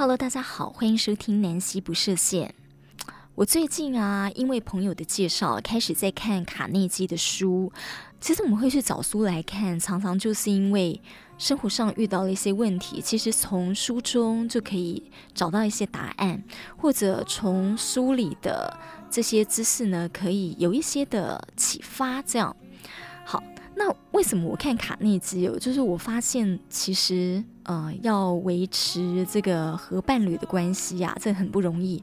Hello，大家好，欢迎收听南希不设限。我最近啊，因为朋友的介绍，开始在看卡内基的书。其实我们会去找书来看，常常就是因为生活上遇到了一些问题，其实从书中就可以找到一些答案，或者从书里的这些知识呢，可以有一些的启发。这样，那为什么我看卡内基哦？就是我发现其实呃，要维持这个和伴侣的关系呀、这很不容易，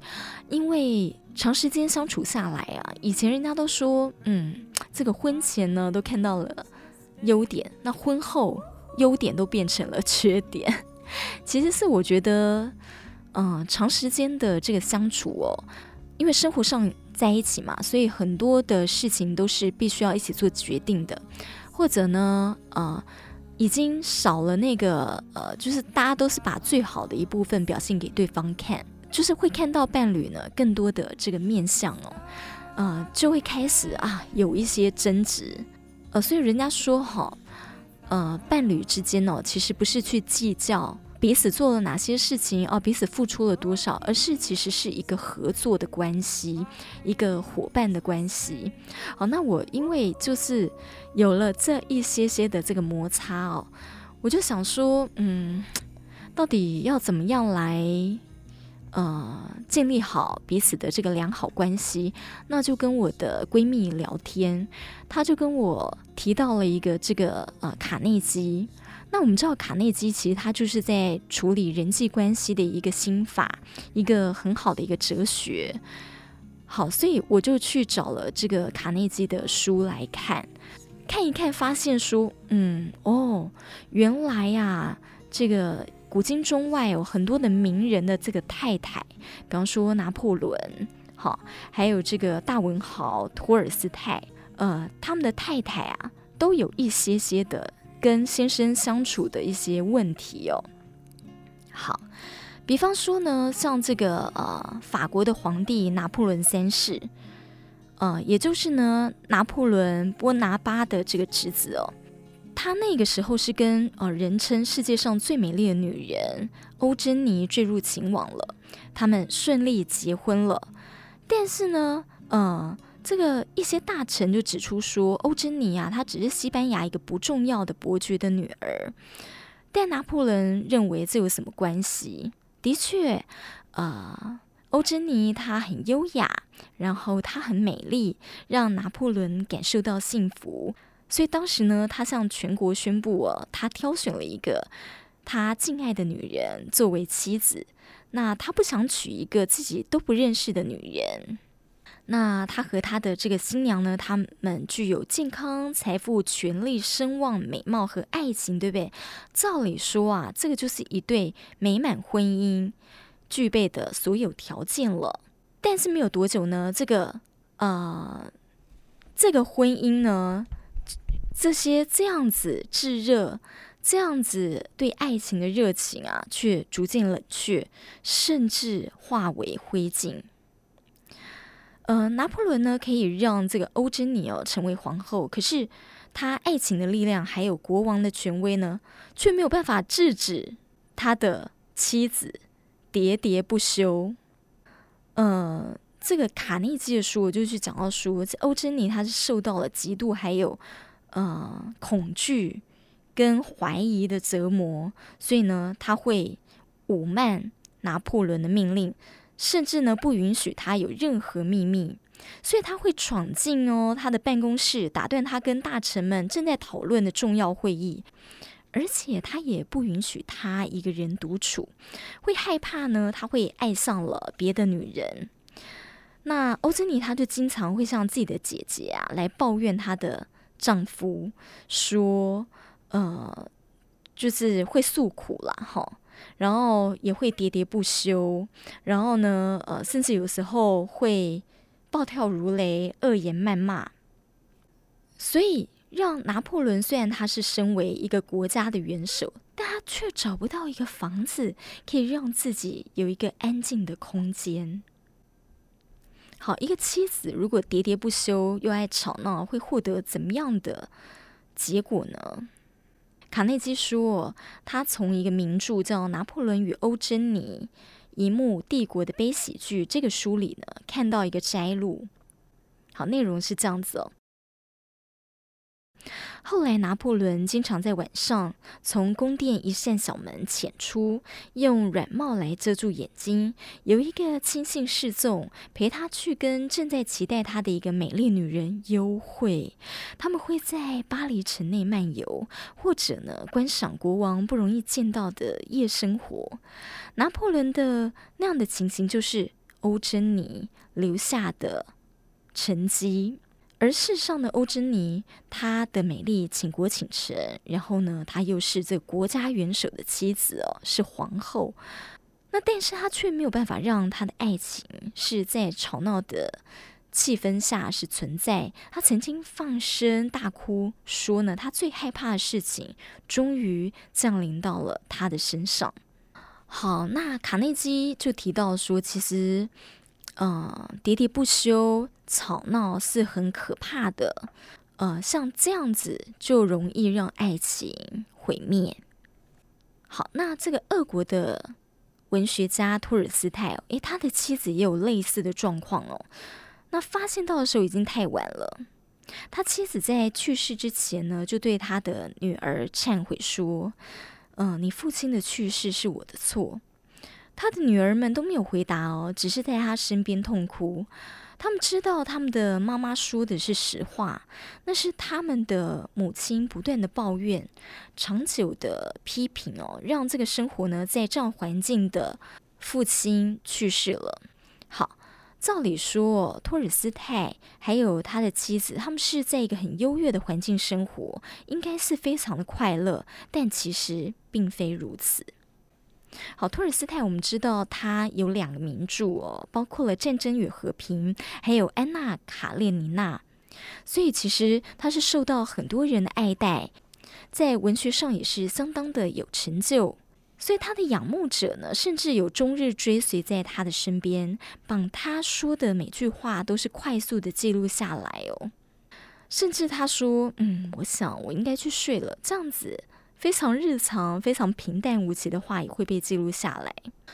因为长时间相处下来啊，以前人家都说，嗯，这个婚前呢都看到了优点，那婚后优点都变成了缺点。其实是我觉得，嗯、长时间的这个相处哦，因为生活上在一起嘛，所以很多的事情都是必须要一起做决定的。或者呢，呃，已经少了那个，呃，就是大家都是把最好的一部分表现给对方看，就是会看到伴侣呢更多的这个面相哦，呃，就会开始啊有一些争执，呃，所以人家说哈，呃，伴侣之间呢，其实不是去计较。彼此做了哪些事情哦？彼此付出了多少？而是其实是一个合作的关系，一个伙伴的关系。好，那我因为就是有了这一些些的这个摩擦哦，我就想说，嗯，到底要怎么样来呃建立好彼此的这个良好关系？那就跟我的闺蜜聊天，她就跟我提到了一个这个呃卡内基。那我们知道卡内基其实他就是在处理人际关系的一个心法，一个很好的一个哲学。好，所以我就去找了这个卡内基的书来看，看一看，发现说，嗯，哦，原来呀、这个古今中外有很多的名人的这个太太，比方说拿破仑，好，还有这个大文豪托尔斯泰，呃，他们的太太啊，都有一些些的。跟先生相处的一些问题哦，好，比方说呢，像这个呃，法国的皇帝拿破仑三世，呃，也就是呢，拿破仑波拿巴的这个侄子哦，他那个时候是跟呃，人称世界上最美丽的女人欧珍妮坠入情网了，他们顺利结婚了，但是呢，嗯、这个一些大臣就指出说，欧珍妮啊，她只是西班牙一个不重要的伯爵的女儿。但拿破仑认为这有什么关系？的确，呃，欧珍妮她很优雅，然后她很美丽，让拿破仑感受到幸福。所以当时呢，他向全国宣布哦，他挑选了一个他敬爱的女人作为妻子。那他不想娶一个自己都不认识的女人。那他和他的这个新娘呢，他们具有健康、财富、权力、声望、美貌和爱情，对不对？照理说啊，这个就是一对美满婚姻具备的所有条件了。但是没有多久呢，这个呃，这个婚姻呢，这些这样子炙热、这样子对爱情的热情啊，却逐渐冷却，甚至化为灰烬。呃，拿破仑呢，可以让这个欧珍妮哦成为皇后，可是他爱情的力量还有国王的权威呢，却没有办法制止他的妻子喋喋不休。呃，这个卡内基的书我就去讲到说，这欧珍妮她是受到了极度还有呃恐惧跟怀疑的折磨，所以呢，他会侮慢拿破仑的命令。甚至呢，不允许他有任何秘密，所以他会闯进哦他的办公室，打断他跟大臣们正在讨论的重要会议，而且他也不允许他一个人独处，会害怕呢他会爱上了别的女人。那欧珍妮她就经常会向自己的姐姐啊来抱怨她的丈夫，说呃就是会诉苦啦，哈。然后也会喋喋不休，然后呢，呃，甚至有时候会暴跳如雷、恶言谩骂。所以，让拿破仑虽然他是身为一个国家的元首，但他却找不到一个房子可以让自己有一个安静的空间。好，一个妻子如果喋喋不休又爱吵闹，会获得怎么样的结果呢？卡内基说，他从一个名著叫《拿破仑与欧珍妮：一幕帝国的悲喜剧》这个书里呢，看到一个摘录。好，内容是这样子哦。后来，拿破仑经常在晚上从宫殿一扇小门潜出，用软帽来遮住眼睛。有一个亲信侍从陪他去跟正在期待他的一个美丽女人幽会。他们会在巴黎城内漫游，或者呢，观赏国王不容易见到的夜生活。拿破仑的那样的情形，就是欧珍妮留下的成绩。而世上的欧珍妮，她的美丽倾国倾城，然后呢，她又是这国家元首的妻子哦，是皇后。那但是她却没有办法让她的爱情是在吵闹的气氛下是存在。她曾经放声大哭，说呢，她最害怕的事情终于降临到了她的身上。好，那卡内基就提到说，其实。嗯，喋喋不休、吵闹是很可怕的。呃，像这样子就容易让爱情毁灭。好，那这个俄国的文学家托尔斯泰，诶，他的妻子也有类似的状况哦。那发现到的时候已经太晚了。他妻子在去世之前呢，就对他的女儿忏悔说：“嗯、你父亲的去世是我的错。”他的女儿们都没有回答哦，只是在他身边痛哭。他们知道他们的妈妈说的是实话，那是他们的母亲不断的抱怨、长久的批评哦，让这个生活呢，在这样环境的父亲去世了。好，照理说，托尔斯泰还有他的妻子，他们是在一个很优越的环境生活，应该是非常的快乐，但其实并非如此。好，托尔斯泰，我们知道他有两个名著哦，包括了《战争与和平》，还有《安娜·卡列尼娜》，所以其实他是受到很多人的爱戴，在文学上也是相当的有成就，所以他的仰慕者呢，甚至有终日追随在他的身边，把他说的每句话都是快速的记录下来哦，甚至他说：“嗯，我想我应该去睡了。”这样子。非常日常、非常平淡无奇的话也会被记录下来。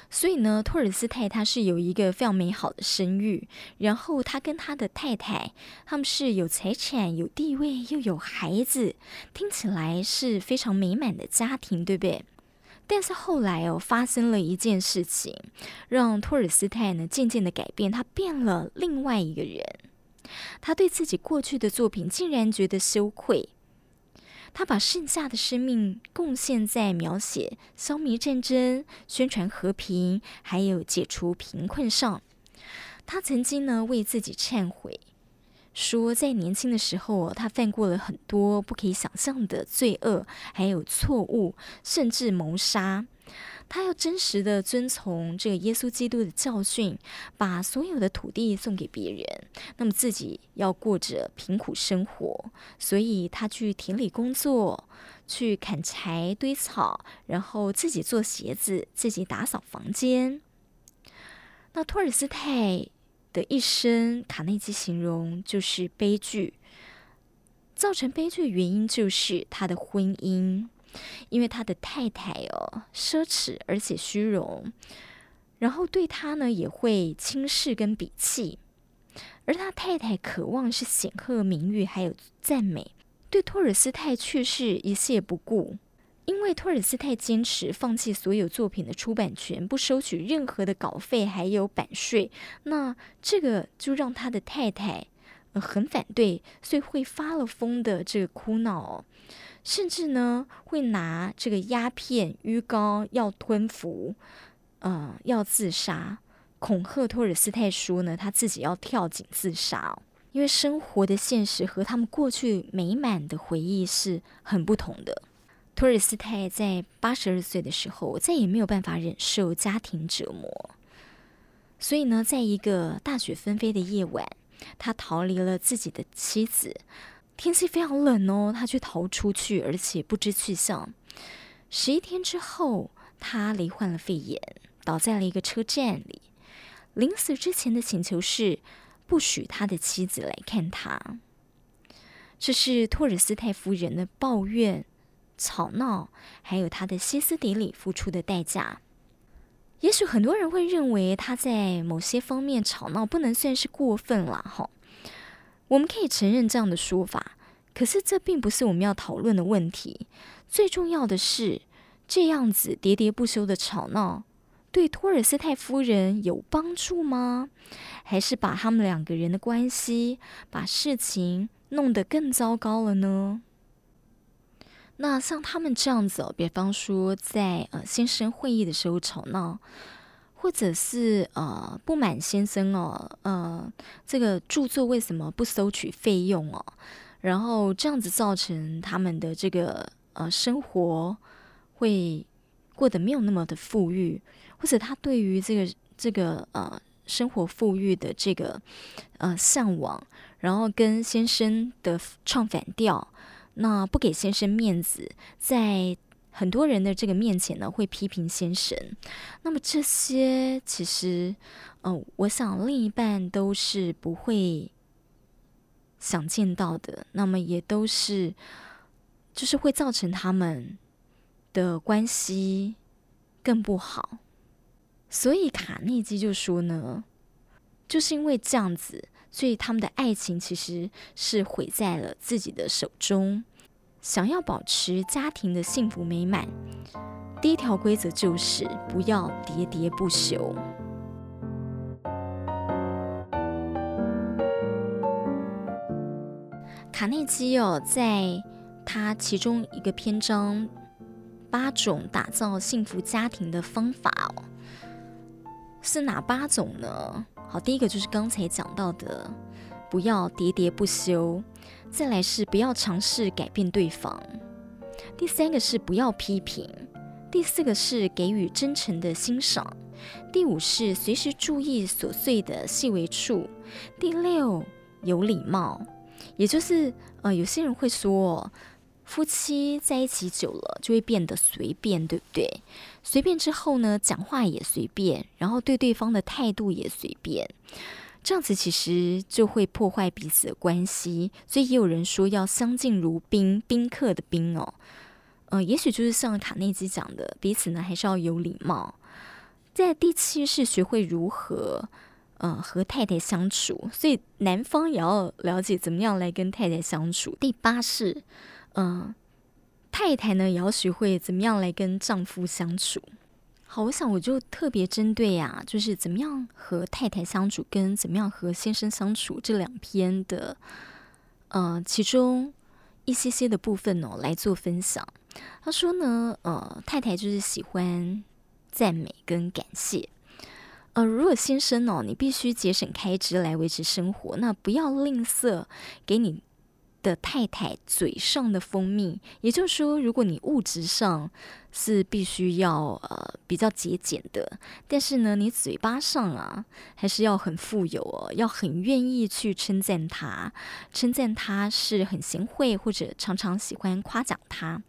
所以呢，托尔斯泰他是有一个非常美好的声誉，然后他跟他的太太，他们是有财产、有地位，又有孩子，听起来是非常美满的家庭，对不对？但是后来哦，发生了一件事情，让托尔斯泰呢渐渐的改变，他变了另外一个人。他对自己过去的作品竟然觉得羞愧。他把剩下的生命贡献在描写消灭战争、宣传和平，还有解除贫困上。他曾经呢为自己忏悔，说在年轻的时候，他犯过了很多不可以想象的罪恶，还有错误，甚至谋杀。他要真实的遵从这个耶稣基督的教训，把所有的土地送给别人，那么自己要过着贫苦生活。所以他去田里工作，去砍柴堆草，然后自己做鞋子，自己打扫房间。那托尔斯泰的一生，卡内基形容就是悲剧。造成悲剧的原因就是他的婚姻。因为他的太太哦奢侈而且虚荣，然后对他呢也会轻视跟鄙弃，而他太太渴望是显赫名誉还有赞美，对托尔斯泰却是一切不顾。因为托尔斯泰坚持放弃所有作品的出版权，不收取任何的稿费还有版税，那这个就让他的太太呃很反对，所以会发了疯的这个哭闹哦。甚至呢，会拿这个鸦片、鱼膏要吞服，呃，要自杀，恐吓托尔斯泰说呢，他自己要跳井自杀，因为生活的现实和他们过去美满的回忆是很不同的。托尔斯泰在八十二岁的时候，再也没有办法忍受家庭折磨，所以呢，在一个大雪纷飞的夜晚，他逃离了自己的妻子。天气非常冷哦，他却逃出去，而且不知去向。十一天之后，他罹患了肺炎，倒在了一个车站里。临死之前的请求是不许他的妻子来看他。这是托尔斯泰夫人的抱怨吵闹，还有他的歇斯底里付出的代价。也许很多人会认为他在某些方面吵闹不能算是过分了，哈。我们可以承认这样的说法，可是这并不是我们要讨论的问题。最重要的是，这样子喋喋不休的吵闹，对托尔斯泰夫人有帮助吗？还是把他们两个人的关系，把事情弄得更糟糕了呢？那像他们这样子哦，比方说在呃先生会议的时候吵闹。或者是呃不满先生哦，呃这个著作为什么不收取费用哦？然后这样子造成他们的这个呃生活会过得没有那么的富裕，或者他对于这个这个呃生活富裕的这个呃向往，然后跟先生的唱反调，那不给先生面子，在。很多人的这个面前呢，会批评先生。那么这些其实，嗯、呃，我想另一半都是不会想见到的。那么也都是，就是会造成他们的关系更不好。所以卡内基就说呢，就是因为这样子，所以他们的爱情其实是毁在了自己的手中。想要保持家庭的幸福美满，第一条规则就是不要喋喋不休。卡内基哦，在他其中一个篇章《八种打造幸福家庭的方法》哦，是哪八种呢？好，第一个就是刚才讲到的，不要喋喋不休。再来是不要尝试改变对方，第三个是不要批评，第四个是给予真诚的欣赏，第五是随时注意琐碎的细微处，第六有礼貌，也就是呃有些人会说，夫妻在一起久了就会变得随便，对不对？随便之后呢，讲话也随便，然后对对方的态度也随便。这样子其实就会破坏彼此的关系，所以也有人说要相敬如宾，宾客的宾哦，呃，也许就是像卡内基讲的，彼此呢还是要有礼貌。在第七是学会如何，呃，和太太相处，所以男方也要了解怎么样来跟太太相处。第八是，嗯、太太呢也要学会怎么样来跟丈夫相处。好，我想我就特别针对呀、就是怎么样和太太相处，跟怎么样和先生相处这两篇的，呃，其中一些些的部分哦，来做分享。他说呢，呃，太太就是喜欢赞美跟感谢，呃，如果先生哦，你必须节省开支来维持生活，那不要吝啬给你的太太嘴上的蜂蜜，也就是说，如果你物质上是必须要呃比较节俭的，但是呢，你嘴巴上啊还是要很富有哦，要很愿意去称赞他，称赞他是很贤惠，或者常常喜欢夸奖他。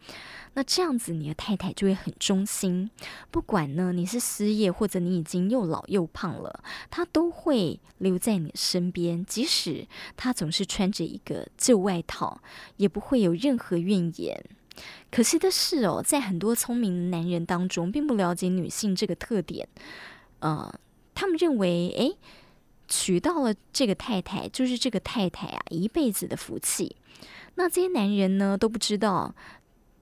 那这样子，你的太太就会很忠心。不管呢，你是失业或者你已经又老又胖了，她都会留在你身边。即使她总是穿着一个旧外套，也不会有任何怨言。可惜的是哦，在很多聪明男人当中，并不了解女性这个特点。呃，他们认为，诶，娶到了这个太太，就是这个太太啊一辈子的福气。那这些男人呢，都不知道。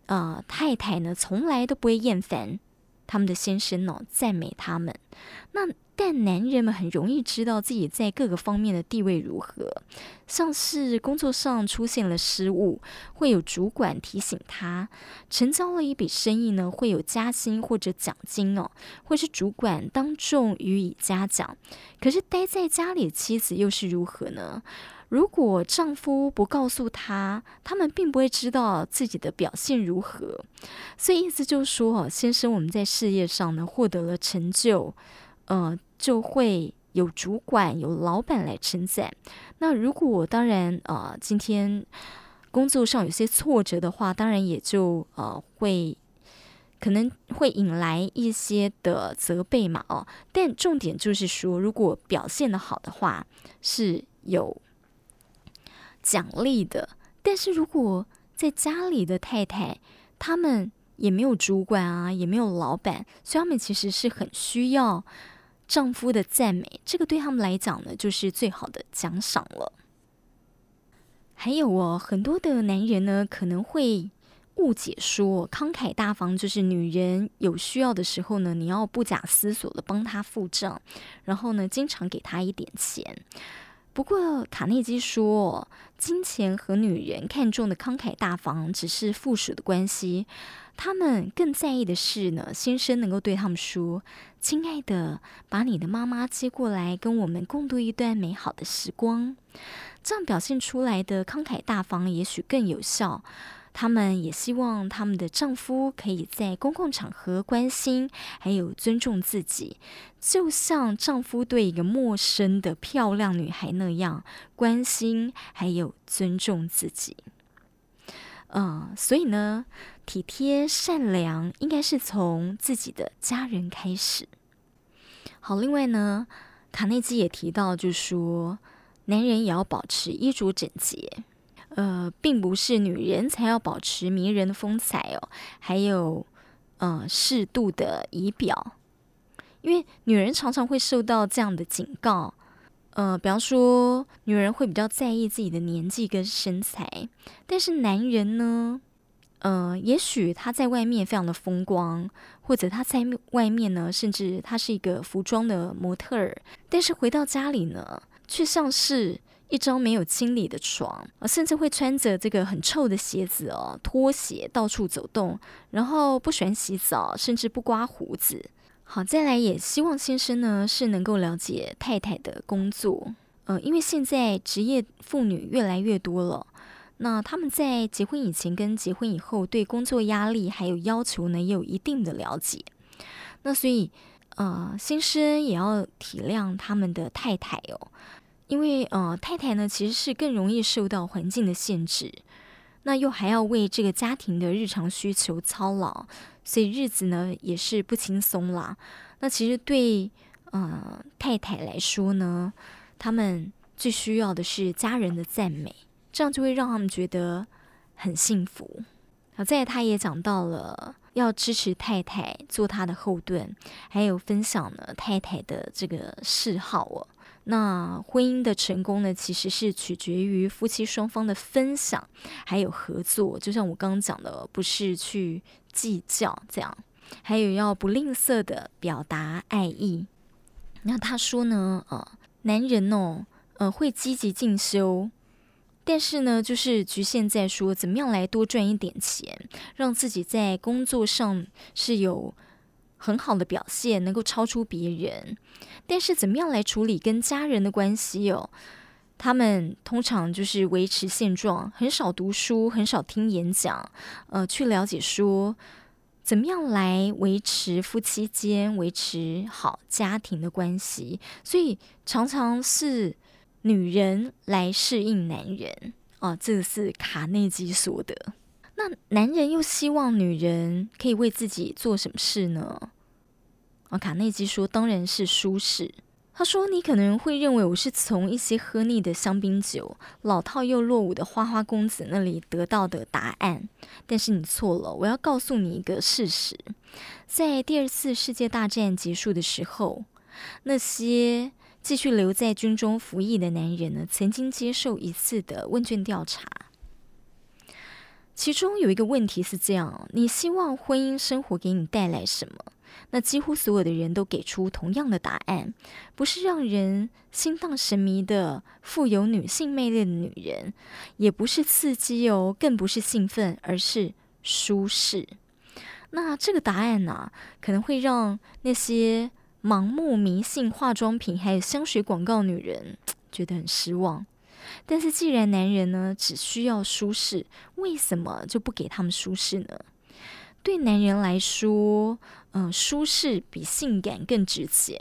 呃，太太呢，从来都不会厌烦他们的先生哦，赞美他们。那但男人们很容易知道自己在各个方面的地位如何，像是工作上出现了失误，会有主管提醒他；成交了一笔生意呢，会有加薪或者奖金哦，或是主管当众予以嘉奖。可是待在家里的妻子又是如何呢？如果丈夫不告诉他，他们并不会知道自己的表现如何。所以意思就是说，哦，先生，我们在事业上呢获得了成就，呃，就会有主管、有老板来称赞。那如果当然，呃，今天工作上有些挫折的话，当然也就呃会可能会引来一些的责备嘛，哦。但重点就是说，如果表现得好的话，是有。奖励的，但是如果在家里的太太，他们也没有主管啊，也没有老板，所以他们其实是很需要丈夫的赞美。这个对他们来讲呢，就是最好的奖赏了。还有哦，很多的男人呢，可能会误解说慷慨大方就是女人有需要的时候呢，你要不假思索的帮她付账，然后呢，经常给她一点钱。不过卡内基说，金钱和女人看重的慷慨大方只是附属的关系，他们更在意的是呢，先生能够对他们说：“亲爱的，把你的妈妈接过来，跟我们共度一段美好的时光。”这样表现出来的慷慨大方，也许更有效。他们也希望他们的丈夫可以在公共场合关心，还有尊重自己，就像丈夫对一个陌生的漂亮女孩那样关心，还有尊重自己。嗯，所以呢，体贴善良应该是从自己的家人开始。好，另外呢，卡内基也提到，就说。男人也要保持衣着整洁，呃，并不是女人才要保持迷人的风采哦，还有呃适度的仪表，因为女人常常会受到这样的警告，呃，比方说女人会比较在意自己的年纪跟身材，但是男人呢，呃，也许他在外面非常的风光，或者他在外面呢，甚至他是一个服装的模特儿，但是回到家里呢，却像是一张没有清理的床，甚至会穿着这个很臭的鞋子哦，拖鞋到处走动，然后不喜欢洗澡，甚至不刮胡子。好，再来也希望先生呢是能够了解太太的工作，呃，因为现在职业妇女越来越多了，那他们在结婚以前跟结婚以后对工作压力还有要求呢也有一定的了解，那所以。呃，先生也要体谅他们的太太哦，因为呃，太太呢其实是更容易受到环境的限制，那又还要为这个家庭的日常需求操劳，所以日子呢也是不轻松啦。那其实对呃太太来说呢，他们最需要的是家人的赞美，这样就会让他们觉得很幸福。好，在他也讲到了。要支持太太，做他的后盾，还有分享了太太的这个嗜好哦。那婚姻的成功呢，其实是取决于夫妻双方的分享，还有合作。就像我刚刚讲的，不是去计较这样，还有要不吝啬的表达爱意。那他说呢，呃，男人哦，呃，会积极进修。但是呢，就是局限在说怎么样来多赚一点钱，让自己在工作上是有很好的表现，能够超出别人。但是怎么样来处理跟家人的关系哦？他们通常就是维持现状，很少读书，很少听演讲，呃，去了解说怎么样来维持夫妻间维持好家庭的关系，所以常常是。女人来适应男人啊，这是卡内基说的。那男人又希望女人可以为自己做什么事呢？卡内基说，当然是舒适。他说，你可能会认为我是从一些喝腻的香槟酒、老套又落伍的花花公子那里得到的答案，但是你错了。我要告诉你一个事实，在第二次世界大战结束的时候，那些。继续留在军中服役的男人呢，曾经接受一次的问卷调查，其中有一个问题是这样：你希望婚姻生活给你带来什么？那几乎所有的人都给出同样的答案，不是让人心荡神迷的富有女性魅力的女人，也不是刺激哦，更不是兴奋，而是舒适。那这个答案呢、可能会让那些。盲目迷信化妆品还有香水广告，女人觉得很失望。但是既然男人呢只需要舒适，为什么就不给他们舒适呢？对男人来说，嗯、舒适比性感更值钱。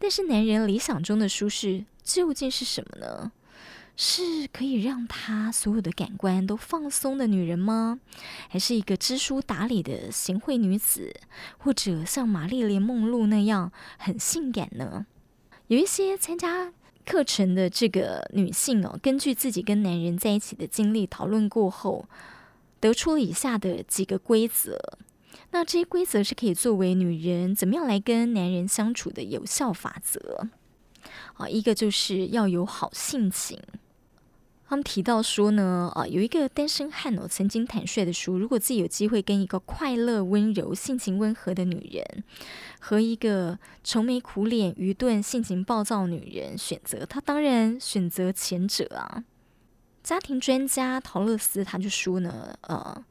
但是男人理想中的舒适究竟是什么呢？是可以让他所有的感官都放松的女人吗？还是一个知书达理的贤惠女子，或者像玛丽莲梦露那样很性感呢？有一些参加课程的这个女性哦，根据自己跟男人在一起的经历讨论过后，得出以下的几个规则。那这些规则是可以作为女人怎么样来跟男人相处的有效法则。啊，一个就是要有好性情。他们提到说呢，啊，有一个单身汉哦，曾经坦率的说，如果自己有机会跟一个快乐、温柔、性情温和的女人，和一个愁眉苦脸、愚钝、性情暴躁女人选择，他当然选择前者啊。家庭专家陶乐斯他就说呢，呃。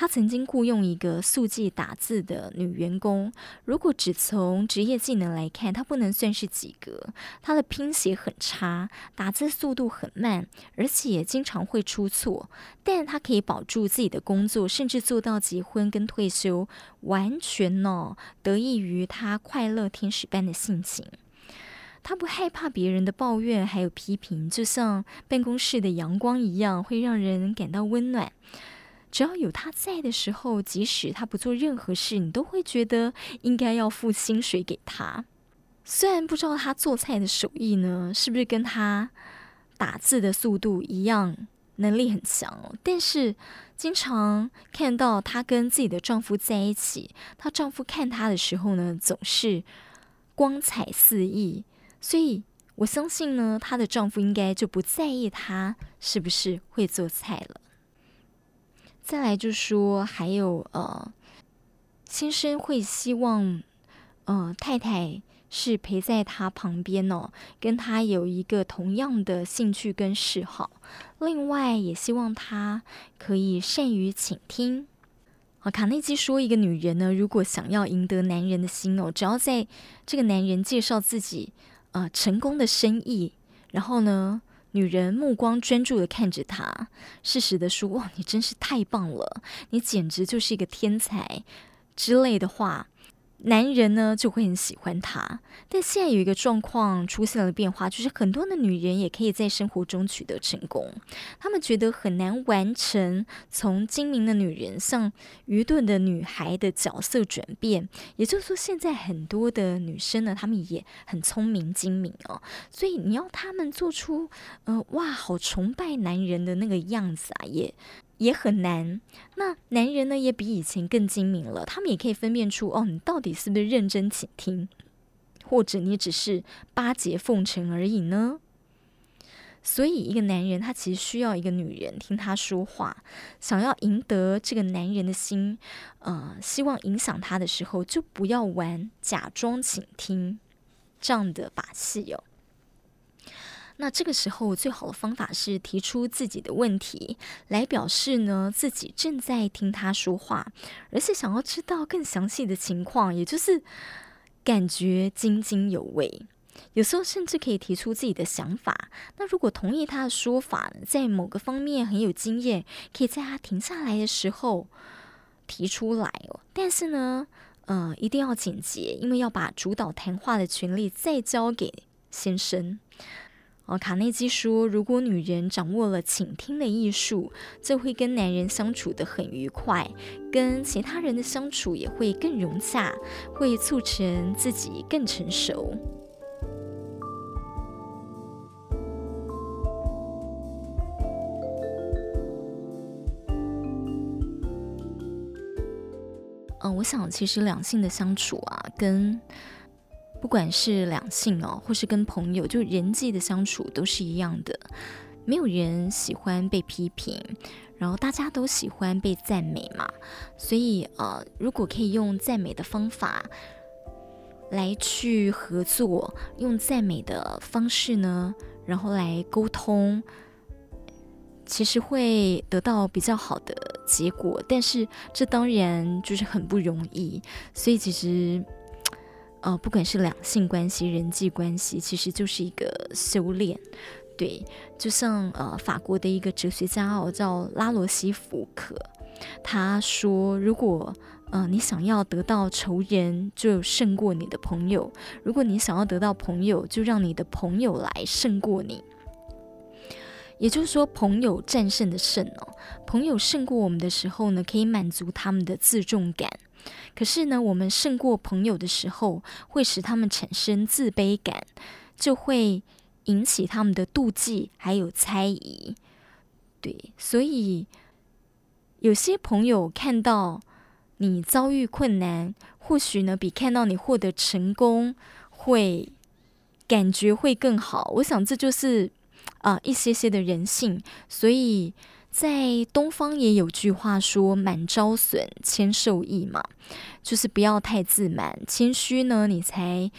他曾经雇佣一个速记打字的女员工。如果只从职业技能来看，她不能算是及格。她的拼写很差，打字速度很慢，而且经常会出错。但她可以保住自己的工作，甚至做到结婚跟退休，完全呢得益于她快乐天使般的性情。她不害怕别人的抱怨还有批评，就像办公室的阳光一样，会让人感到温暖。只要有他在的时候，即使他不做任何事，你都会觉得应该要付薪水给他。虽然不知道他做菜的手艺呢，是不是跟他打字的速度一样，能力很强哦，但是经常看到她跟自己的丈夫在一起，她丈夫看她的时候呢，总是光彩四溢。所以我相信呢，她的丈夫应该就不在意她是不是会做菜了。再来就说，还有呃，先生会希望，呃，太太是陪在他旁边哦，跟他有一个同样的兴趣跟嗜好。另外，也希望他可以善于倾听。啊，卡内基说，一个女人呢，如果想要赢得男人的心哦，只要在这个男人介绍自己呃成功的生意，然后呢。女人目光专注的看着他，适时的说：“哇，你真是太棒了，你简直就是一个天才”之类的话。男人呢就会很喜欢她，但现在有一个状况出现了变化，就是很多的女人也可以在生活中取得成功。她们觉得很难完成从精明的女人向愚钝的女孩的角色转变。也就是说，现在很多的女生呢，她们也很聪明精明哦，所以你要她们做出呃哇，好崇拜男人的那个样子啊，也。也很难。那男人呢，也比以前更精明了。他们也可以分辨出，哦，你到底是不是认真倾听，或者你只是巴结奉承而已呢？所以，一个男人他其实需要一个女人听他说话，想要赢得这个男人的心，呃，希望影响他的时候，就不要玩假装倾听这样的把戏哦。那这个时候，最好的方法是提出自己的问题，来表示呢自己正在听他说话，而且想要知道更详细的情况，也就是感觉津津有味。有时候甚至可以提出自己的想法。那如果同意他的说法，在某个方面很有经验，可以在他停下来的时候提出来哦。但是呢，呃，一定要简洁，因为要把主导谈话的权利再交给先生。哦，卡内基说，如果女人掌握了倾听的艺术，就会跟男人相处得很愉快，跟其他人的相处也会更融洽，会促成自己更成熟。嗯，我想其实两性的相处啊，跟不管是两性哦，或是跟朋友，就人际的相处都是一样的。没有人喜欢被批评，然后大家都喜欢被赞美嘛。所以呃，如果可以用赞美的方法来去合作，用赞美的方式呢，然后来沟通，其实会得到比较好的结果。但是这当然就是很不容易，所以其实。呃，不管是两性关系、人际关系，其实就是一个修炼。对，就像呃，法国的一个哲学家哦，叫拉罗西福克，他说，如果呃你想要得到仇人，就胜过你的朋友；如果你想要得到朋友，就让你的朋友来胜过你。也就是说，朋友战胜的胜哦，朋友胜过我们的时候呢，可以满足他们的自重感。可是呢，我们胜过朋友的时候，会使他们产生自卑感，就会引起他们的妒忌还有猜疑。对，所以有些朋友看到你遭遇困难，或许呢比看到你获得成功会感觉会更好。我想这就是啊、一些些的人性。所以在东方也有句话说：“满招损，谦受益”嘛，就是不要太自满，谦虚呢，你才。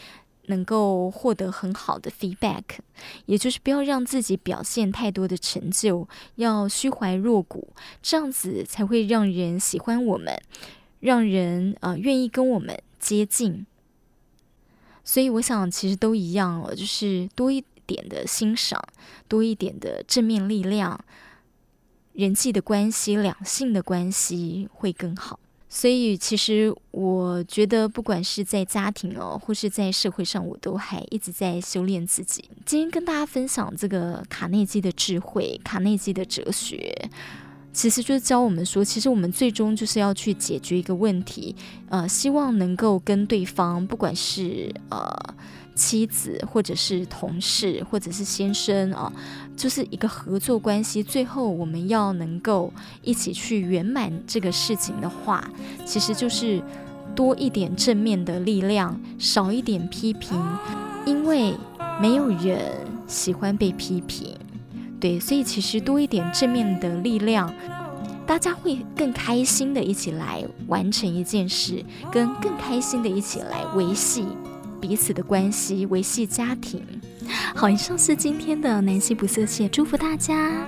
能够获得很好的 feedback，也就是不要让自己表现太多的成就，要虚怀若谷，这样子才会让人喜欢我们，让人啊、愿意跟我们接近。所以我想，其实都一样哦，就是多一点的欣赏，多一点的正面力量，人际的关系、两性的关系会更好。所以，其实我觉得，不管是在家庭哦，或是在社会上，我都还一直在修炼自己。今天跟大家分享这个卡内基的智慧，卡内基的哲学，其实就是教我们说，其实我们最终就是要去解决一个问题，呃，希望能够跟对方，不管是呃。妻子，或者是同事，或者是先生啊，就是一个合作关系。最后，我们要能够一起去圆满这个事情的话，其实就是多一点正面的力量，少一点批评，因为没有人喜欢被批评。对，所以其实多一点正面的力量，大家会更开心的一起来完成一件事，跟更开心的一起来维系。彼此的关系，维系家庭。好，以上是今天的南希不设限，祝福大家。